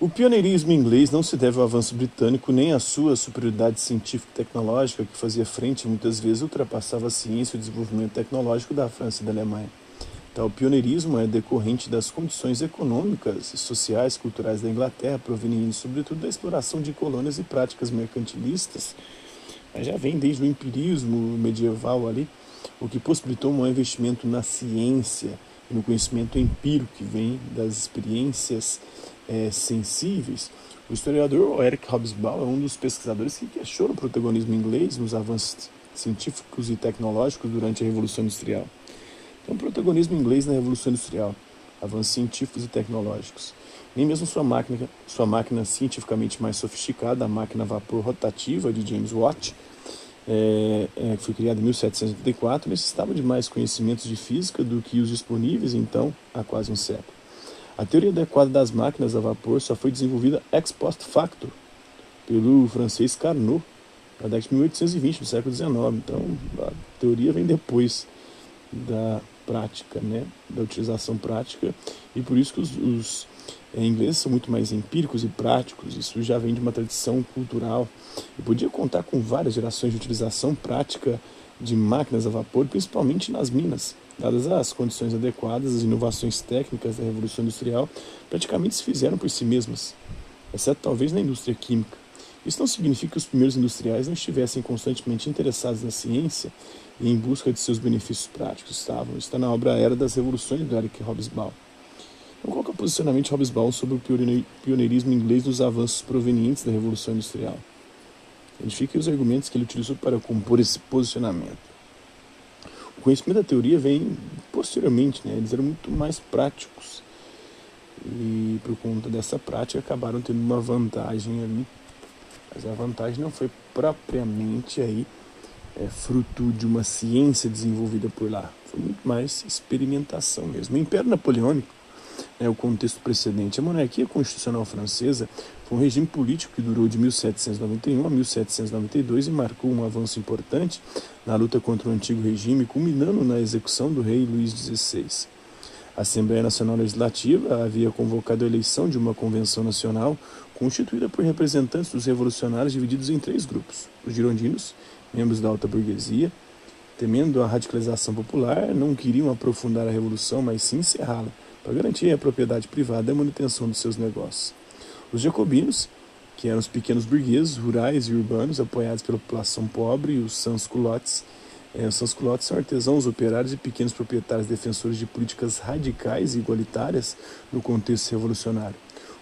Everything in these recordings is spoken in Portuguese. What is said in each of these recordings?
O pioneirismo inglês não se deve ao avanço britânico nem à sua superioridade científica e tecnológica, que fazia frente e muitas vezes ultrapassava a ciência e o desenvolvimento tecnológico da França e da Alemanha. Então, pioneirismo é decorrente das condições econômicas, sociais e culturais da Inglaterra, provenientes sobretudo da exploração de colônias e práticas mercantilistas, mas já vem desde o empirismo medieval ali, o que possibilitou um investimento na ciência e no conhecimento empírico que vem das experiências é, sensíveis. O historiador Eric Hobsbawm é um dos pesquisadores que questiona o protagonismo inglês nos avanços científicos e tecnológicos durante a Revolução Industrial. Então, o protagonismo inglês na Revolução Industrial, avanços científicos e tecnológicos. Nem mesmo sua máquina, sua máquina cientificamente mais sofisticada, a máquina a vapor rotativa de James Watt, é, é, que foi criada em 1784, necessitava de mais conhecimentos de física do que os disponíveis então há quase um século. A teoria adequada das máquinas a vapor só foi desenvolvida ex post facto pelo francês Carnot, na década de 1820 do século XIX. Então, a teoria vem depois da prática, né, da utilização prática, e por isso que os, os é, ingleses são muito mais empíricos e práticos. Isso já vem de uma tradição cultural e podia contar com várias gerações de utilização prática de máquinas a vapor, principalmente nas minas. Dadas as condições adequadas, as inovações técnicas da Revolução Industrial praticamente se fizeram por si mesmas, exceto talvez na indústria química. Isso não significa que os primeiros industriais não estivessem constantemente interessados na ciência e em busca de seus benefícios práticos. Estavam. Está na obra Era das Revoluções do Eric Hobsbawm. Então, qual é o posicionamento de Hobsbawm sobre o pioneirismo inglês nos avanços provenientes da Revolução Industrial? Identifique os argumentos que ele utilizou para compor esse posicionamento. Conhecimento da teoria vem posteriormente, né? eles eram muito mais práticos e por conta dessa prática acabaram tendo uma vantagem ali, mas a vantagem não foi propriamente aí é, fruto de uma ciência desenvolvida por lá, foi muito mais experimentação mesmo. O Império Napoleônico né, o contexto precedente. A monarquia constitucional francesa foi um regime político que durou de 1791 a 1792 e marcou um avanço importante na luta contra o antigo regime, culminando na execução do rei Luís XVI. A Assembleia Nacional Legislativa havia convocado a eleição de uma convenção nacional constituída por representantes dos revolucionários divididos em três grupos: os girondinos, membros da alta burguesia, temendo a radicalização popular, não queriam aprofundar a revolução, mas sim encerrá-la para garantir a propriedade privada e a manutenção dos seus negócios. Os jacobinos, que eram os pequenos burgueses rurais e urbanos apoiados pela população pobre, e os sans-culottes, é, os sans-culottes são artesãos, operários e pequenos proprietários defensores de políticas radicais e igualitárias no contexto revolucionário.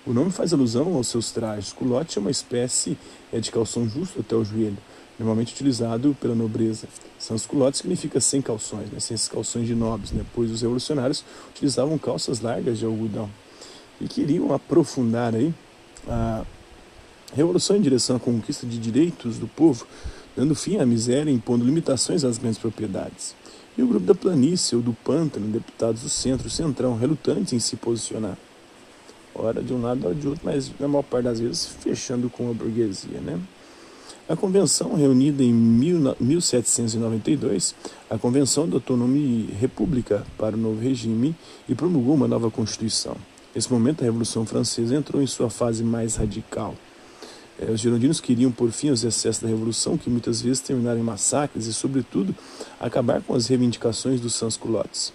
O nome faz alusão aos seus trajes. Culotte é uma espécie é, de calção justo até o joelho, normalmente utilizado pela nobreza. Sans culottes significa sem calções, né? sem esses calções de nobres, né? pois os revolucionários utilizavam calças largas de algodão e queriam aprofundar aí a revolução em direção à conquista de direitos do povo, dando fim à miséria e impondo limitações às grandes propriedades. E o grupo da planície ou do pântano, deputados do centro, centrão, relutantes em se posicionar. Ora de um lado, ora de outro, mas na maior parte das vezes fechando com a burguesia, né? A convenção, reunida em 1792, a convenção o nome República para o novo regime e promulgou uma nova constituição. Nesse momento, a Revolução Francesa entrou em sua fase mais radical. É, os girondinos queriam pôr fim aos excessos da Revolução, que muitas vezes terminaram em massacres, e, sobretudo, acabar com as reivindicações dos sans-culottes.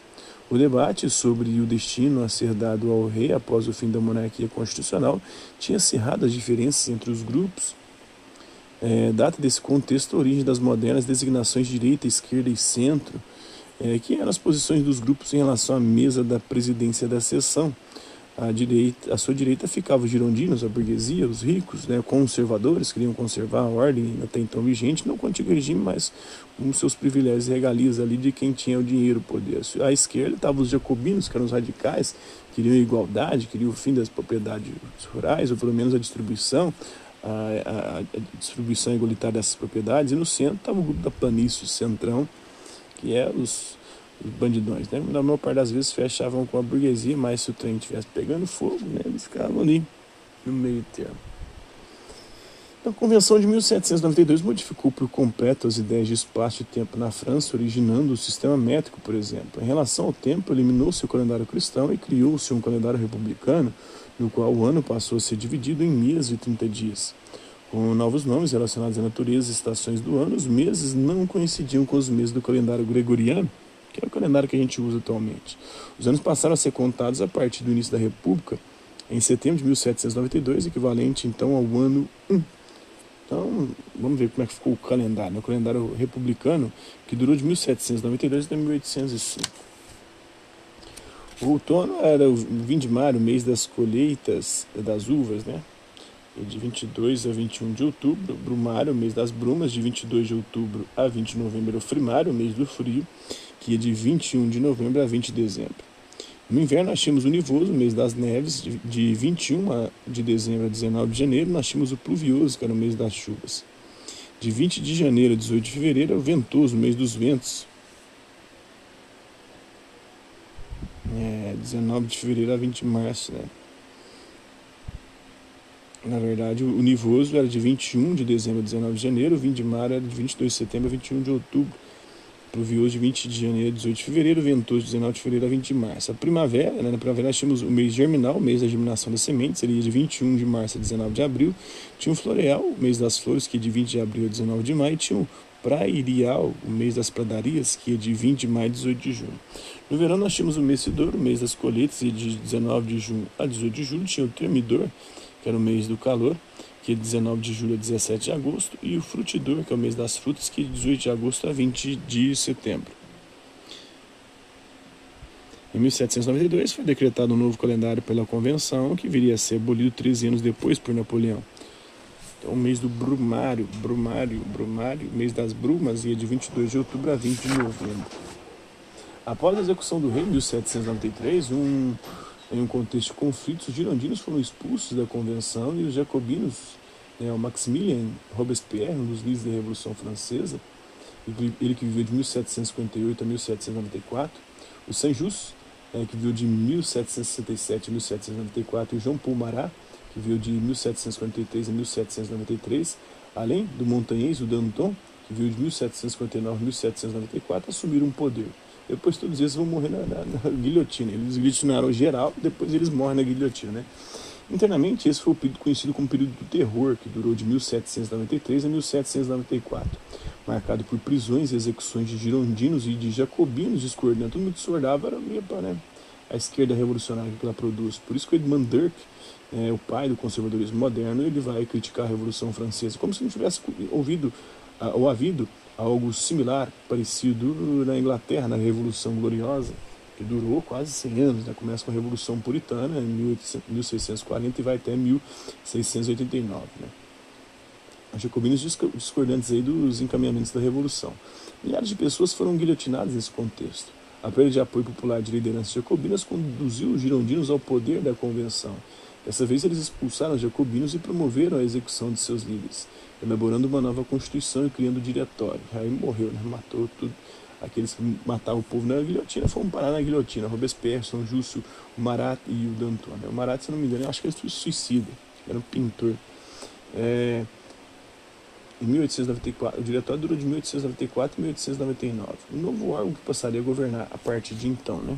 O debate sobre o destino a ser dado ao rei após o fim da monarquia constitucional tinha acirrado as diferenças entre os grupos é, data desse contexto a origem das modernas designações direita, esquerda e centro, é, que eram as posições dos grupos em relação à mesa da presidência da sessão. A, direita, a sua direita ficava os girondinos, a burguesia, os ricos, né, conservadores, queriam conservar a ordem até então vigente, não antigo regime, mas com seus privilégios e regalias ali de quem tinha o dinheiro, o poder. À esquerda estavam os jacobinos, que eram os radicais, queriam igualdade, queriam o fim das propriedades rurais, ou pelo menos a distribuição a, a, distribuição igualitária dessas propriedades, e no centro estava o grupo da planície, o centrão, que é os, os bandidões. Né? Na maior parte das vezes fechavam com a burguesia, mas se o trem estivesse pegando fogo, né, eles ficavam ali no meio termo. Então, a Convenção de 1792 modificou por completo as ideias de espaço e tempo na França, originando o sistema métrico, por exemplo. Em relação ao tempo, eliminou-se o calendário cristão e criou-se um calendário republicano, no qual o ano passou a ser dividido em meses de 30 dias. Com novos nomes relacionados à natureza e estações do ano, os meses não coincidiam com os meses do calendário gregoriano, que é o calendário que a gente usa atualmente. Os anos passaram a ser contados a partir do início da República, em setembro de 1792, equivalente então ao ano 1. Então, vamos ver como é que ficou o calendário, né? o calendário republicano, que durou de 1792 até 1805. O outono era o vindimário, mês das colheitas das uvas, né? de 22 a 21 de outubro, brumário, mês das brumas, de 22 de outubro a 20 de novembro, o frimário, mês do frio, que é de 21 de novembro a 20 de dezembro. No inverno nós tínhamos o nivoso, mês das neves, de 21 de dezembro a 19 de janeiro, nós tínhamos o pluvioso, que era o mês das chuvas. De 20 de janeiro a 18 de fevereiro, é o ventoso, mês dos ventos. É, 19 de fevereiro a 20 de março, né? Na verdade, o nivoso era de 21 de dezembro a 19 de janeiro, o 20 de março era de 22 de setembro a 21 de outubro pluvioso de 20 de janeiro a 18 de fevereiro, ventoso de 19 de fevereiro a 20 de março. A primavera, né, na primavera nós tínhamos o mês germinal, o mês da germinação das sementes, seria de 21 de março a 19 de abril. Tinha o floreal, o mês das flores, que é de 20 de abril a 19 de maio. E tinha o prairial, o mês das pradarias, que é de 20 de maio a 18 de junho. No verão nós tínhamos o mecedor, o mês das colheitas, é de 19 de junho a 18 de julho. Tinha o termidor, que era o mês do calor que é 19 de julho a 17 de agosto, e o frutidor, que é o mês das frutas, que é de 18 de agosto a 20 de setembro. Em 1792 foi decretado um novo calendário pela Convenção, que viria a ser abolido 13 anos depois por Napoleão. Então, o mês do Brumário, Brumário, Brumário, mês das Brumas, ia de 22 de outubro a 20 de novembro. Após a execução do rei em 1793, um em um contexto de conflitos, os girondinos foram expulsos da convenção e os jacobinos, né, o Maximilien Robespierre, um dos líderes da Revolução Francesa, ele que viveu de 1758 a 1794, o Saint-Just, né, que viveu de 1767 a 1794, e o João Marat, que viveu de 1743 a 1793, além do montanhês, o Danton, que viveu de 1759 a 1794, assumiram o poder. Depois todos eles vão morrer na, na, na guilhotina. Eles guilhotinaram geral, depois eles morrem na guilhotina, né? Internamente, esse foi o período conhecido como período do terror, que durou de 1793 a 1794, marcado por prisões e execuções de girondinos e de jacobinos discordando. Todo mundo discordava, era meio para né, a esquerda revolucionária que ela produz. Por isso que o Edmund Burke, é, o pai do conservadorismo moderno, ele vai criticar a Revolução Francesa, como se não tivesse ouvido ou havido algo similar, parecido na Inglaterra, na Revolução Gloriosa, que durou quase 100 anos. Né? Começa com a Revolução Puritana em 1640 e vai até 1689. Né? Os jacobinos discordantes aí dos encaminhamentos da Revolução. Milhares de pessoas foram guilhotinadas nesse contexto. A perda de apoio popular de lideranças jacobinas conduziu os girondinos ao poder da convenção. Dessa vez, eles expulsaram os jacobinos e promoveram a execução de seus líderes elaborando uma nova constituição e criando o diretório. Aí morreu, né? matou tudo. Aqueles que matavam o povo na guilhotina foram parar na guilhotina. Robespierre, São o Marat e o Danton. O Marat, se não me engano, eu acho que ele foi suicida. Era um pintor. É, em 1894, o diretório durou de 1894 a 1899. Um novo órgão que passaria a governar a partir de então, né?